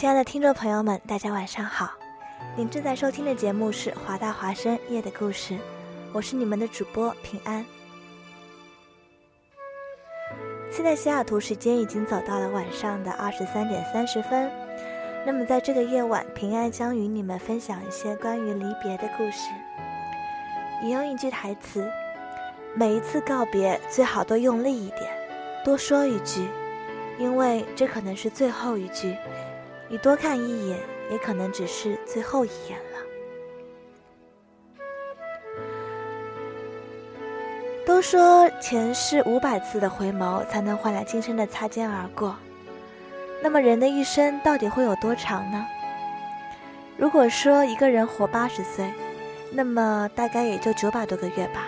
亲爱的听众朋友们，大家晚上好！您正在收听的节目是华大华生夜的故事，我是你们的主播平安。现在西雅图时间已经走到了晚上的二十三点三十分，那么在这个夜晚，平安将与你们分享一些关于离别的故事。引用一句台词：每一次告别，最好都用力一点，多说一句，因为这可能是最后一句。你多看一眼，也可能只是最后一眼了。都说前世五百次的回眸，才能换来今生的擦肩而过。那么人的一生到底会有多长呢？如果说一个人活八十岁，那么大概也就九百多个月吧。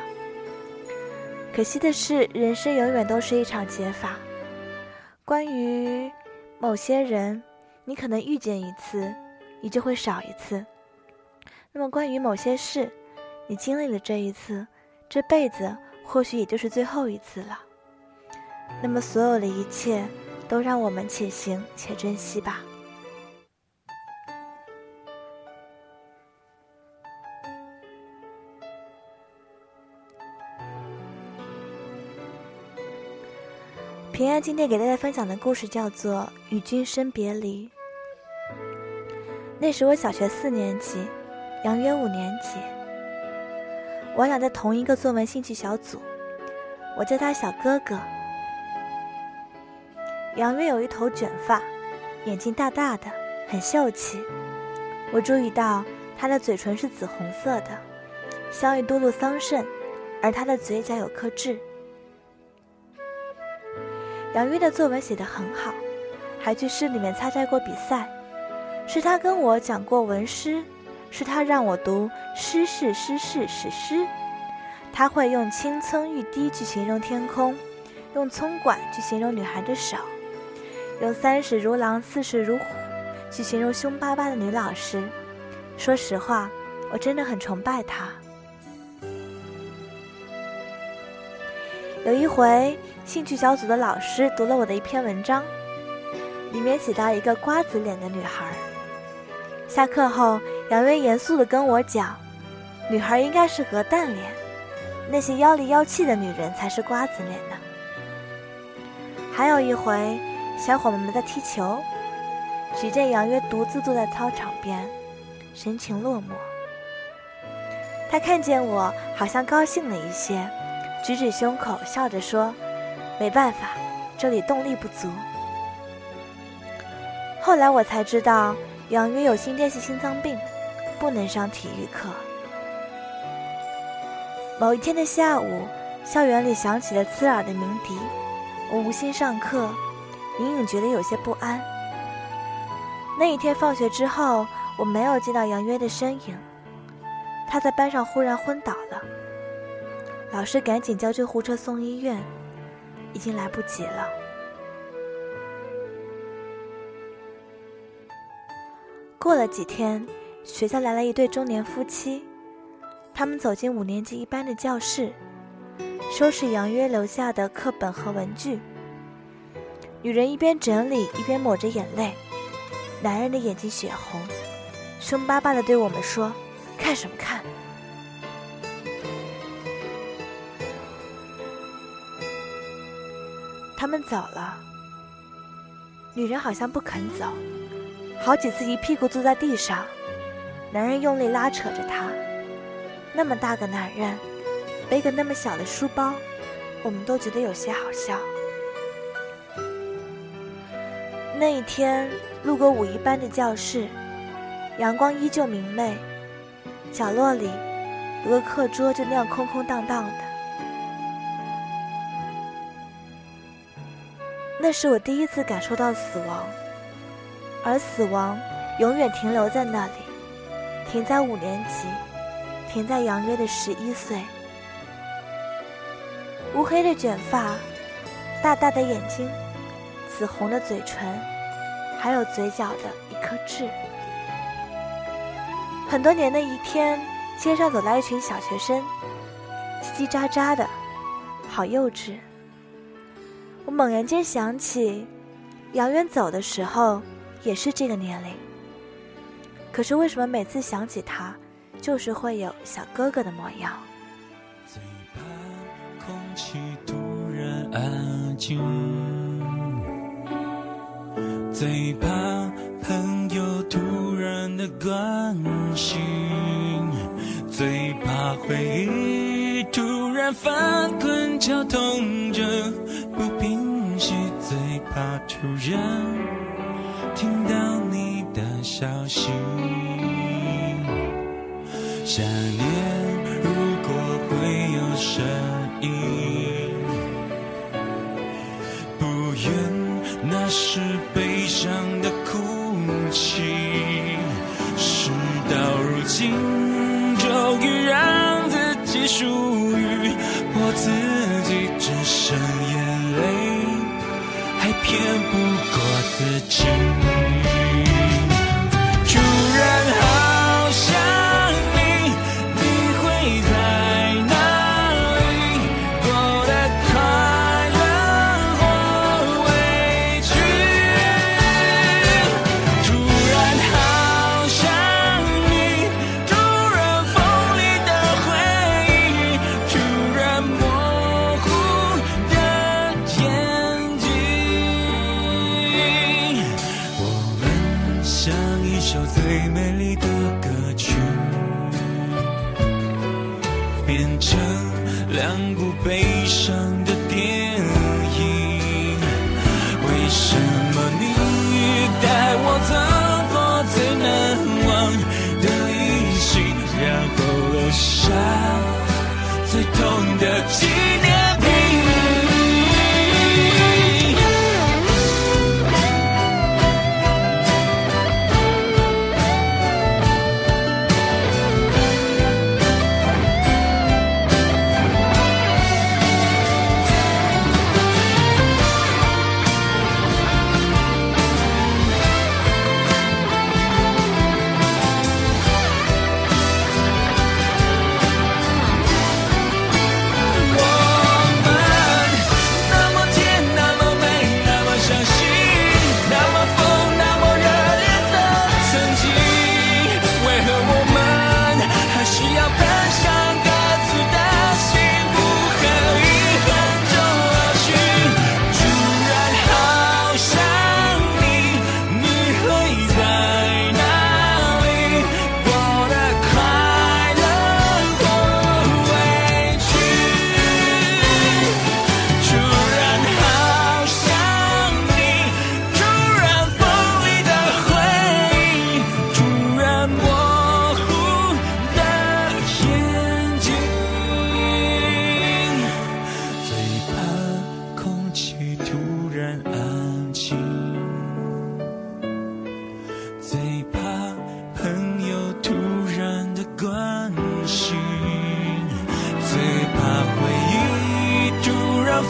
可惜的是，人生永远都是一场解法。关于某些人。你可能遇见一次，你就会少一次。那么关于某些事，你经历了这一次，这辈子或许也就是最后一次了。那么所有的一切，都让我们且行且珍惜吧。平安今天给大家分享的故事叫做《与君生别离》。那时我小学四年级，杨约五年级，我俩在同一个作文兴趣小组，我叫他小哥哥。杨约有一头卷发，眼睛大大的，很秀气。我注意到他的嘴唇是紫红色的，像一嘟噜桑葚，而他的嘴角有颗痣。杨约的作文写得很好，还去市里面参加过比赛。是他跟我讲过文诗，是他让我读诗是诗是史诗。他会用青葱欲滴去形容天空，用葱管去形容女孩的手，用三十如狼四十如虎去形容凶巴巴的女老师。说实话，我真的很崇拜他。有一回。兴趣小组的老师读了我的一篇文章，里面写到一个瓜子脸的女孩。下课后，杨威严肃地跟我讲，女孩应该是鹅蛋脸，那些妖里妖气的女人才是瓜子脸呢。还有一回，小伙伴们在踢球，只见杨约独自坐在操场边，神情落寞。他看见我，好像高兴了一些，举指胸口，笑着说。没办法，这里动力不足。后来我才知道，杨约有心电性心脏病，不能上体育课。某一天的下午，校园里响起了刺耳的鸣笛，我无心上课，隐隐觉得有些不安。那一天放学之后，我没有见到杨约的身影，他在班上忽然昏倒了，老师赶紧叫救护车送医院。已经来不及了。过了几天，学校来了一对中年夫妻，他们走进五年级一班的教室，收拾杨约留下的课本和文具。女人一边整理一边抹着眼泪，男人的眼睛血红，凶巴巴的对我们说：“看什么看？”们走了，女人好像不肯走，好几次一屁股坐在地上，男人用力拉扯着她。那么大个男人，背个那么小的书包，我们都觉得有些好笑。那一天路过五一班的教室，阳光依旧明媚，角落里有个课桌就那样空空荡荡的。那是我第一次感受到死亡，而死亡永远停留在那里，停在五年级，停在杨约的十一岁。乌黑的卷发，大大的眼睛，紫红的嘴唇，还有嘴角的一颗痣。很多年的一天，街上走来一群小学生，叽叽喳喳的，好幼稚。我猛然间想起，杨远走的时候也是这个年龄。可是为什么每次想起他，就是会有小哥哥的模样？最怕空气突然安静，最怕朋友突然的关心，最怕回忆突然翻滚绞痛着不平息，最怕突然听到你的消息，想念如果会有声音。不愿那是悲伤的哭泣，事到如今，终于让自己属自己，只剩眼泪，还骗不过自己。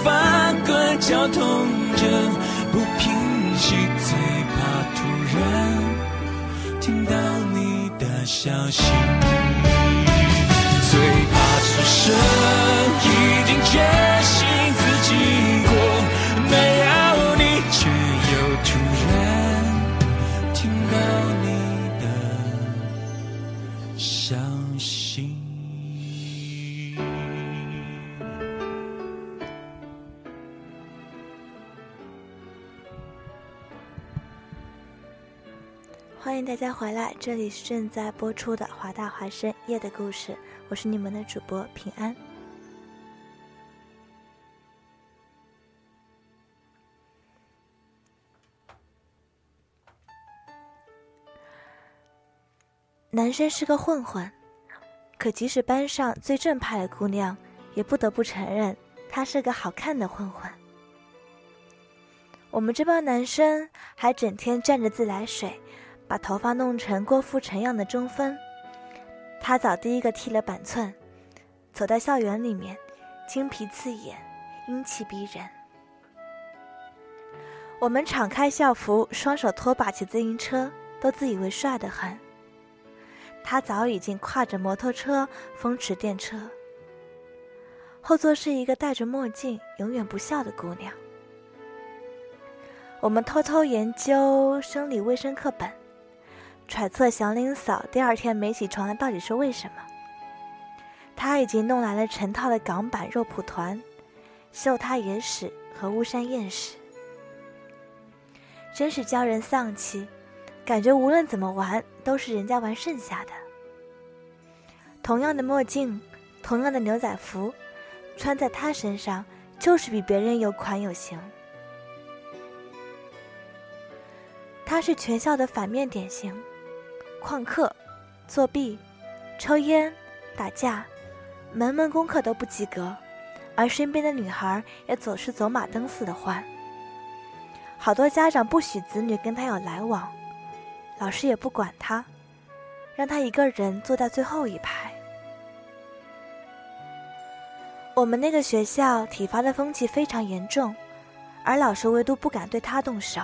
发个交通者，不平息，最怕突然听到你的消息。迎大家回来，这里是正在播出的华大华生夜的故事，我是你们的主播平安。男生是个混混，可即使班上最正派的姑娘，也不得不承认他是个好看的混混。我们这帮男生还整天蘸着自来水，把头发弄成郭富城样的中分。他早第一个剃了板寸，走在校园里面，精皮刺眼，英气逼人。我们敞开校服，双手拖把骑自行车，都自以为帅得很。他早已经跨着摩托车风驰电掣，后座是一个戴着墨镜、永远不笑的姑娘。我们偷偷研究生理卫生课本，揣测祥林嫂第二天没起床到底是为什么。他已经弄来了成套的港版肉蒲团、秀他野史和巫山艳史，真是教人丧气。感觉无论怎么玩，都是人家玩剩下的。同样的墨镜，同样的牛仔服，穿在他身上就是比别人有款有型。他是全校的反面典型：旷课、作弊、抽烟、打架，门门功课都不及格，而身边的女孩也总是走马灯似的换。好多家长不许子女跟他有来往。老师也不管他，让他一个人坐在最后一排。我们那个学校体罚的风气非常严重，而老师唯独不敢对他动手。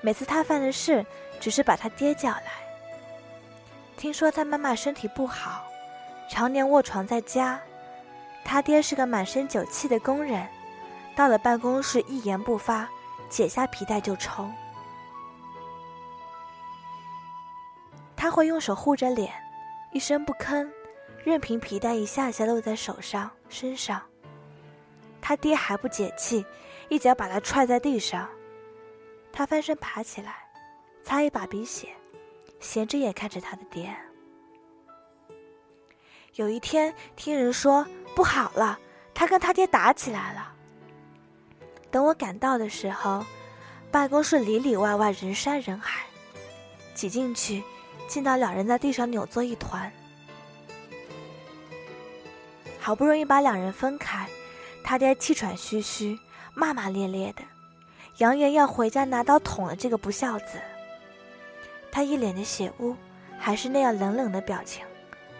每次他犯的事，只是把他爹叫来。听说他妈妈身体不好，常年卧床在家。他爹是个满身酒气的工人，到了办公室一言不发，解下皮带就抽。他会用手护着脸，一声不吭，任凭皮带一下下落在手上、身上。他爹还不解气，一脚把他踹在地上。他翻身爬起来，擦一把鼻血，斜着眼看着他的爹。有一天，听人说不好了，他跟他爹打起来了。等我赶到的时候，办公室里里外外人山人海，挤进去。见到两人在地上扭作一团，好不容易把两人分开，他爹气喘吁吁，骂骂咧咧的，扬言要回家拿刀捅了这个不孝子。他一脸的血污，还是那样冷冷的表情，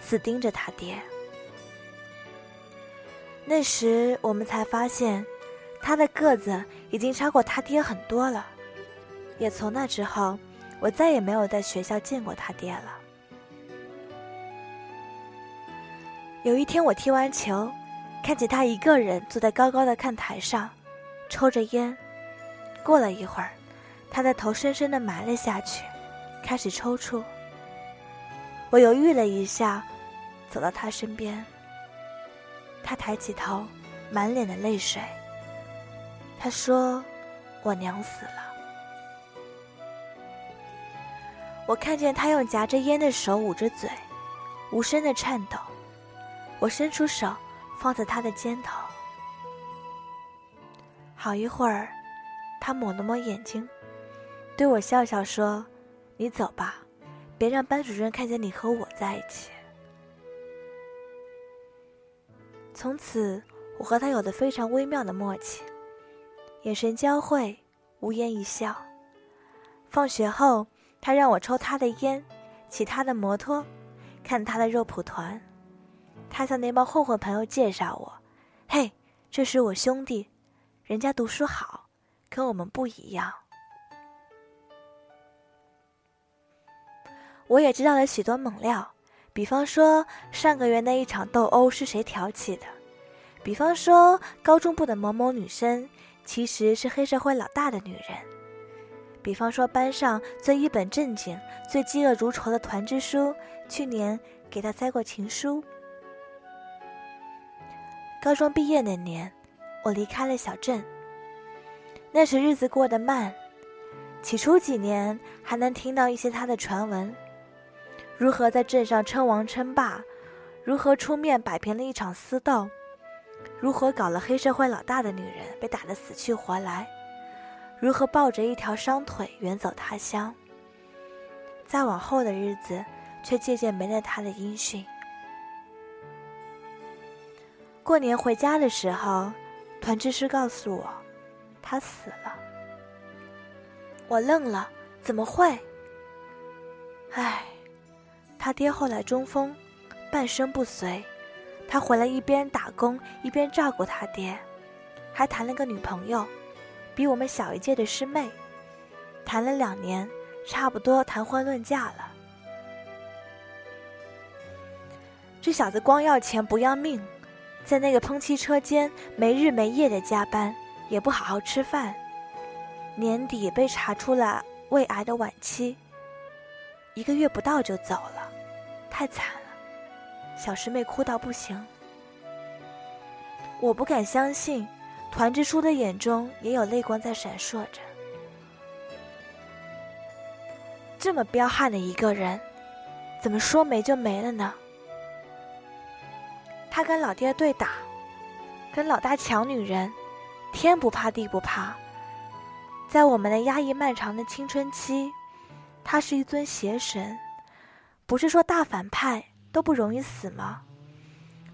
死盯着他爹。那时我们才发现，他的个子已经超过他爹很多了，也从那之后。我再也没有在学校见过他爹了。有一天，我踢完球，看见他一个人坐在高高的看台上，抽着烟。过了一会儿，他的头深深的埋了下去，开始抽搐。我犹豫了一下，走到他身边。他抬起头，满脸的泪水。他说：“我娘死了。”我看见他用夹着烟的手捂着嘴，无声的颤抖。我伸出手，放在他的肩头。好一会儿，他抹了抹眼睛，对我笑笑说：“你走吧，别让班主任看见你和我在一起。”从此，我和他有了非常微妙的默契，眼神交汇，无言一笑。放学后。他让我抽他的烟，骑他的摩托，看他的肉蒲团。他向那帮混混朋友介绍我：“嘿，这是我兄弟，人家读书好，跟我们不一样。”我也知道了许多猛料，比方说上个月那一场斗殴是谁挑起的，比方说高中部的某某女生其实是黑社会老大的女人。比方说，班上最一本正经、最嫉恶如仇的团支书，去年给他塞过情书。高中毕业那年，我离开了小镇。那时日子过得慢，起初几年还能听到一些他的传闻：如何在镇上称王称霸，如何出面摆平了一场私斗，如何搞了黑社会老大的女人被打得死去活来。如何抱着一条伤腿远走他乡？再往后的日子，却渐渐没了他的音讯。过年回家的时候，团支书告诉我，他死了。我愣了，怎么会？唉，他爹后来中风，半身不遂，他回来一边打工一边照顾他爹，还谈了个女朋友，比我们小一届的师妹，谈了两年，差不多谈婚论嫁了。这小子光要钱不要命，在那个喷漆车间没日没夜的加班，也不好好吃饭，年底被查出了胃癌的晚期。一个月不到就走了，太惨了，小师妹哭到不行。我不敢相信，团支书的眼中也有泪光在闪烁着。这么彪悍的一个人，怎么说没就没了呢？他跟老爹对打，跟老大抢女人，天不怕地不怕。在我们的压抑漫长的青春期。他是一尊邪神，不是说大反派都不容易死吗？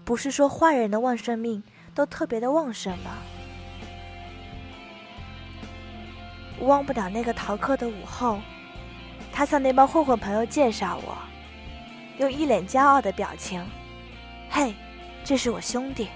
不是说坏人的旺盛命都特别的旺盛吗？忘不了那个逃课的午后，他向那帮混混朋友介绍我，用一脸骄傲的表情：“嘿，这是我兄弟。”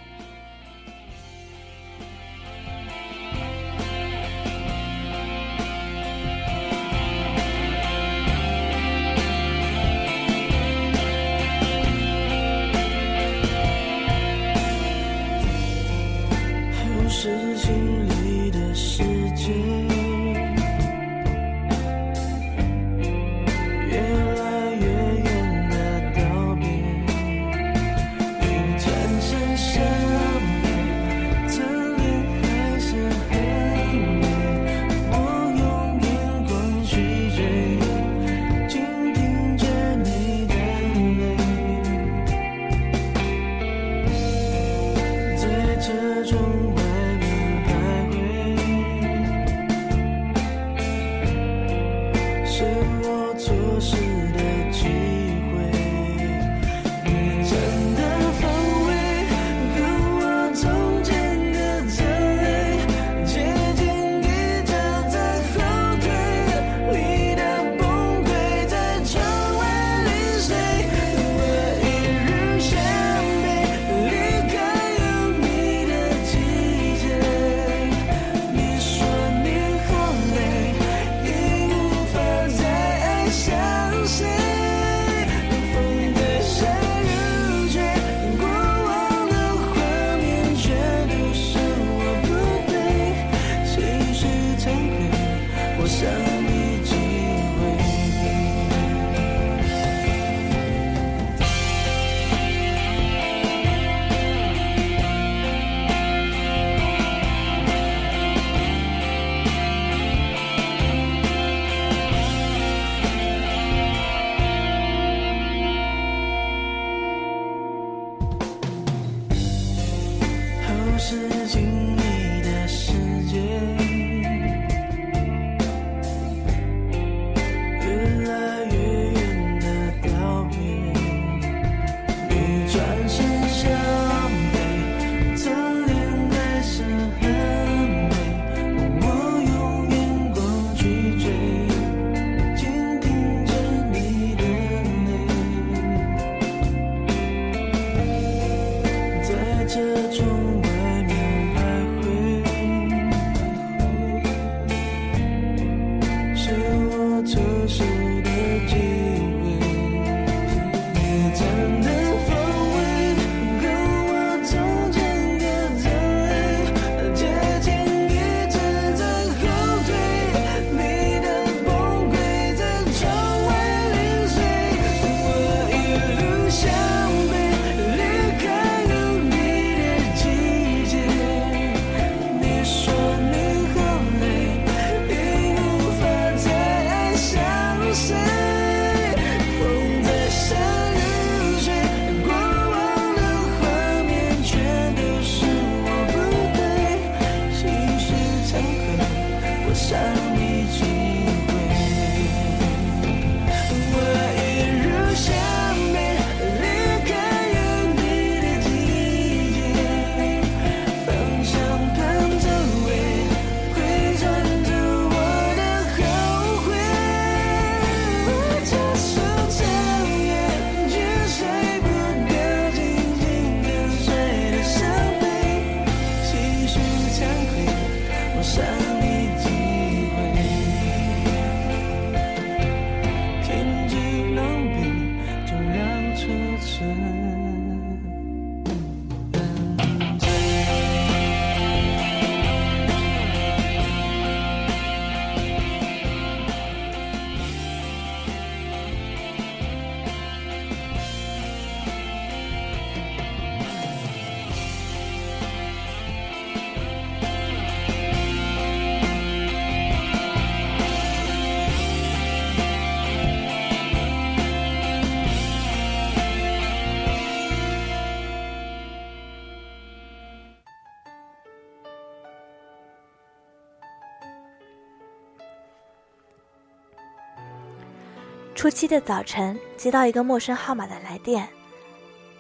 初七的早晨，接到一个陌生号码的来电，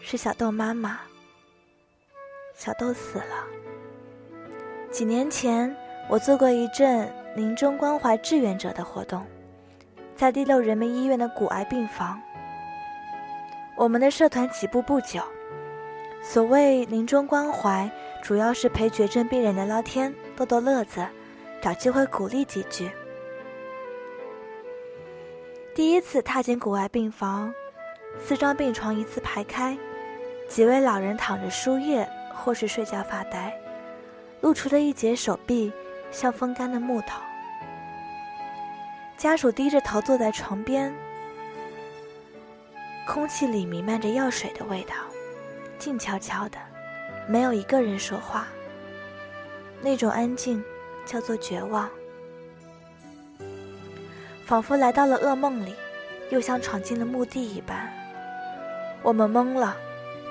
是小豆妈妈。小豆死了。几年前，我做过一阵临终关怀志愿者的活动，在第六人民医院的骨癌病房。我们的社团起步不久，所谓临终关怀，主要是陪绝症病人聊聊天、逗逗乐子，找机会鼓励几句。第一次踏进骨癌病房，四张病床一字排开，几位老人躺着输液或是睡觉发呆，露出的一截手臂像风干的木头。家属低着头坐在床边，空气里弥漫着药水的味道，静悄悄的，没有一个人说话。那种安静叫做绝望。仿佛来到了噩梦里，又像闯进了墓地一般。我们懵了，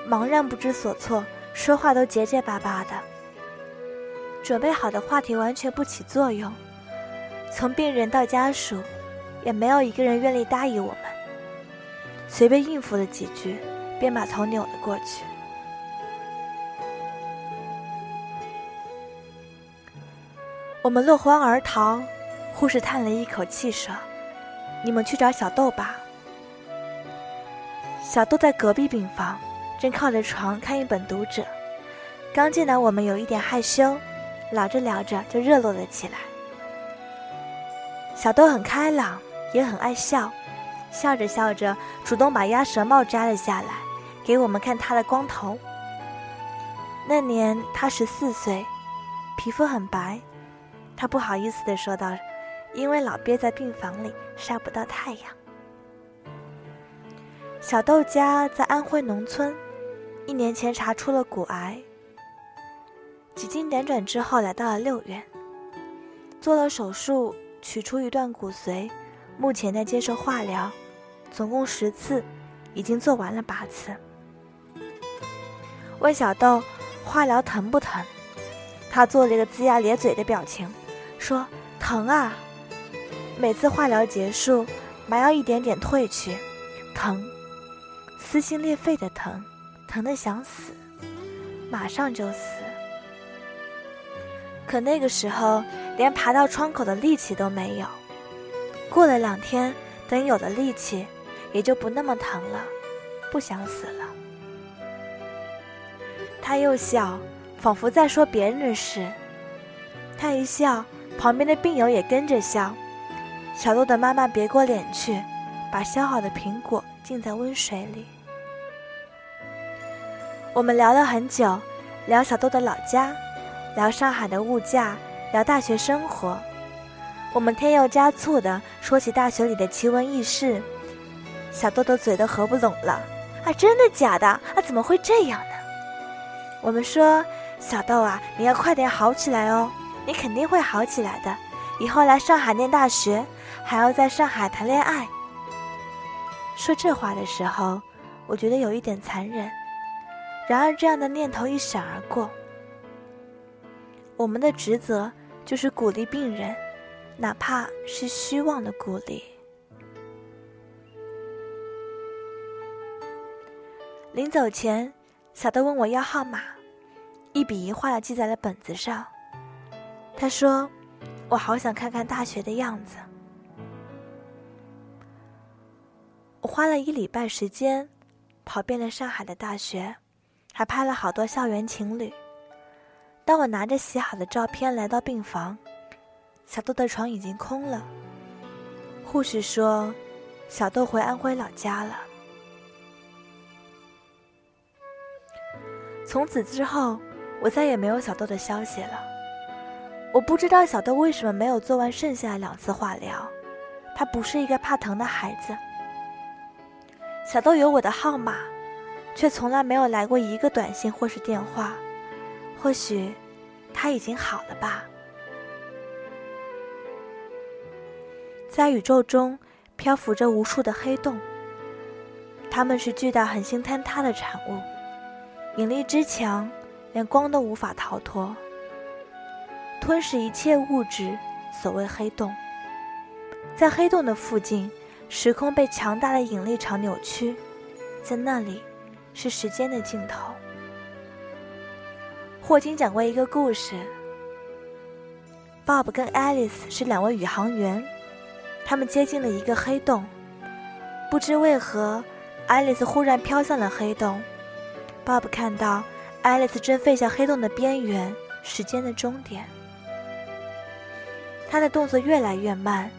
茫然不知所措，说话都结结巴巴的。准备好的话题完全不起作用，从病人到家属，也没有一个人愿意答应我们。随便应付了几句，便把头扭了过去。我们落荒而逃，护士叹了一口气说。你们去找小豆吧。小豆在隔壁病房，正靠着床看一本《读者》。刚见到我们，有一点害羞，聊着聊着就热络了起来。小豆很开朗，也很爱笑，笑着笑着，主动把鸭舌帽摘了下来，给我们看他的光头。那年他十四岁，皮肤很白，他不好意思地说道。因为老憋在病房里，晒不到太阳。小豆家在安徽农村，一年前查出了骨癌。几经辗转之后，来到了六院，做了手术，取出一段骨髓，目前在接受化疗，总共十次，已经做完了八次。问小豆化疗疼不疼？他做了一个龇牙咧嘴的表情，说：“疼啊。”每次化疗结束，麻药一点点退去，疼，撕心裂肺的疼，疼得想死，马上就死。可那个时候连爬到窗口的力气都没有。过了两天，等有了力气，也就不那么疼了，不想死了。他又笑，仿佛在说别人的事。他一笑，旁边的病友也跟着笑。小豆的妈妈别过脸去，把削好的苹果浸在温水里。我们聊了很久，聊小豆的老家，聊上海的物价，聊大学生活。我们添油加醋的说起大学里的奇闻异事，小豆的嘴都合不拢了。啊，真的假的？啊，怎么会这样呢？我们说，小豆啊，你要快点好起来哦，你肯定会好起来的。以后来上海念大学。还要在上海谈恋爱。说这话的时候，我觉得有一点残忍。然而，这样的念头一闪而过。我们的职责就是鼓励病人，哪怕是虚妄的鼓励。临走前，小豆问我要号码，一笔一画的记在了本子上。他说：“我好想看看大学的样子。”我花了一礼拜时间，跑遍了上海的大学，还拍了好多校园情侣。当我拿着洗好的照片来到病房，小豆的床已经空了。护士说，小豆回安徽老家了。从此之后，我再也没有小豆的消息了。我不知道小豆为什么没有做完剩下两次化疗，他不是一个怕疼的孩子。小豆有我的号码，却从来没有来过一个短信或是电话。或许他已经好了吧。在宇宙中漂浮着无数的黑洞，它们是巨大恒星坍塌的产物，引力之强，连光都无法逃脱，吞噬一切物质。所谓黑洞，在黑洞的附近。时空被强大的引力场扭曲，在那里，是时间的尽头。霍金讲过一个故事，Bob 跟 Alice 是两位宇航员，他们接近了一个黑洞，不知为何，Alice 忽然飘向了黑洞，Bob 看到 Alice 正飞向黑洞的边缘，时间的终点。他的动作越来越慢，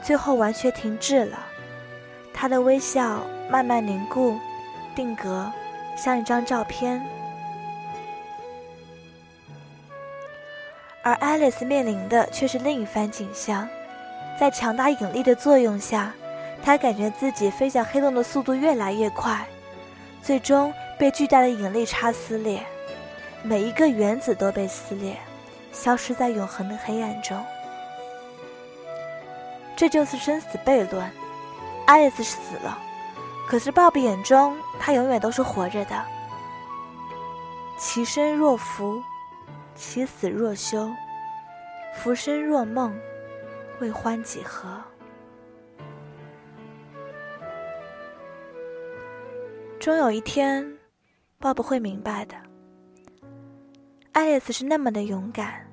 最后完全停滞了。他的微笑慢慢凝固、定格，像一张照片。而爱丽丝面临的却是另一番景象，在强大引力的作用下，她感觉自己飞向黑洞的速度越来越快，最终被巨大的引力差撕裂，每一个原子都被撕裂，消失在永恒的黑暗中。这就是生死悖论。爱丽丝死了，可是鲍比眼中，她永远都是活着的。其生若浮，其死若休。浮生若梦，为欢几何？终有一天，鲍勃会明白的。爱丽丝是那么的勇敢，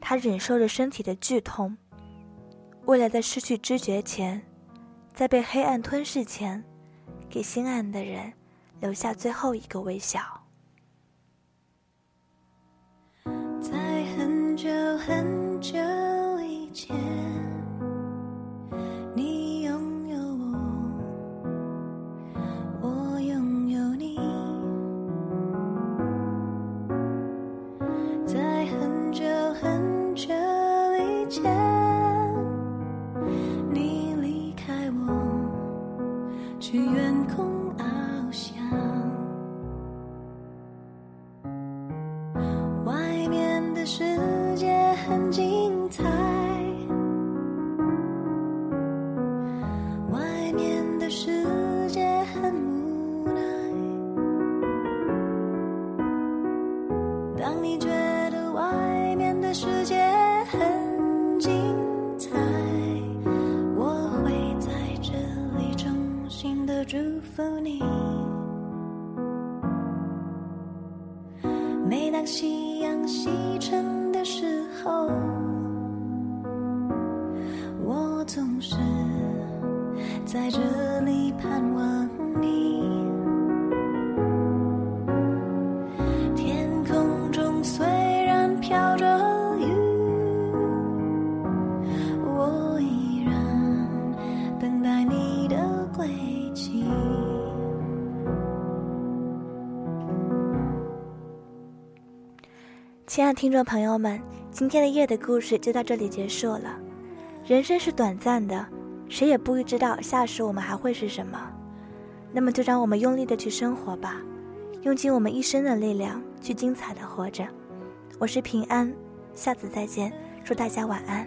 她忍受着身体的剧痛。为了在失去知觉前，在被黑暗吞噬前，给心爱的人留下最后一个微笑。在很久很久以前，亲爱的听众朋友们，今天的夜的故事就到这里结束了。人生是短暂的，谁也不知道下时我们还会是什么。那么就让我们用力的去生活吧，用尽我们一生的力量去精彩的活着。我是平安，下次再见，祝大家晚安。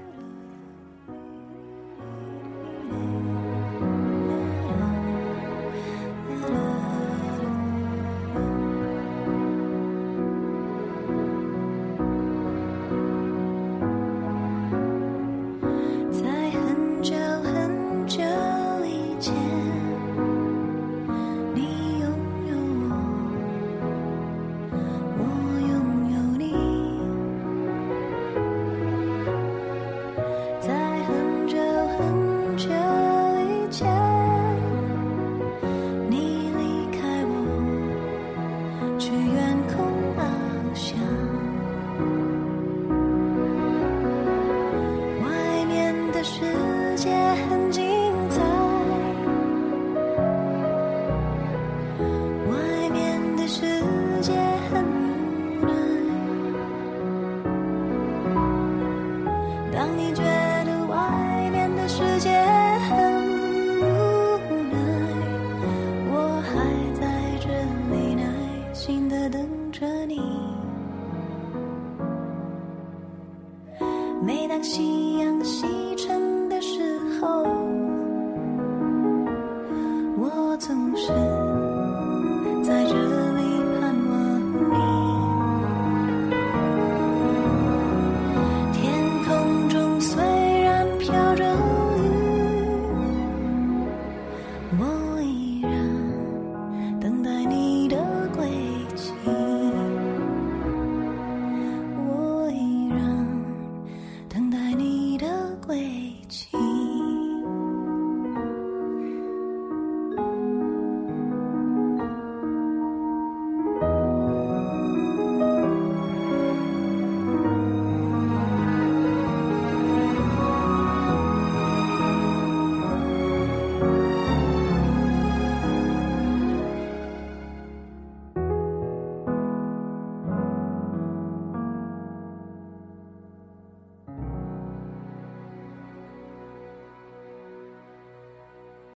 我总是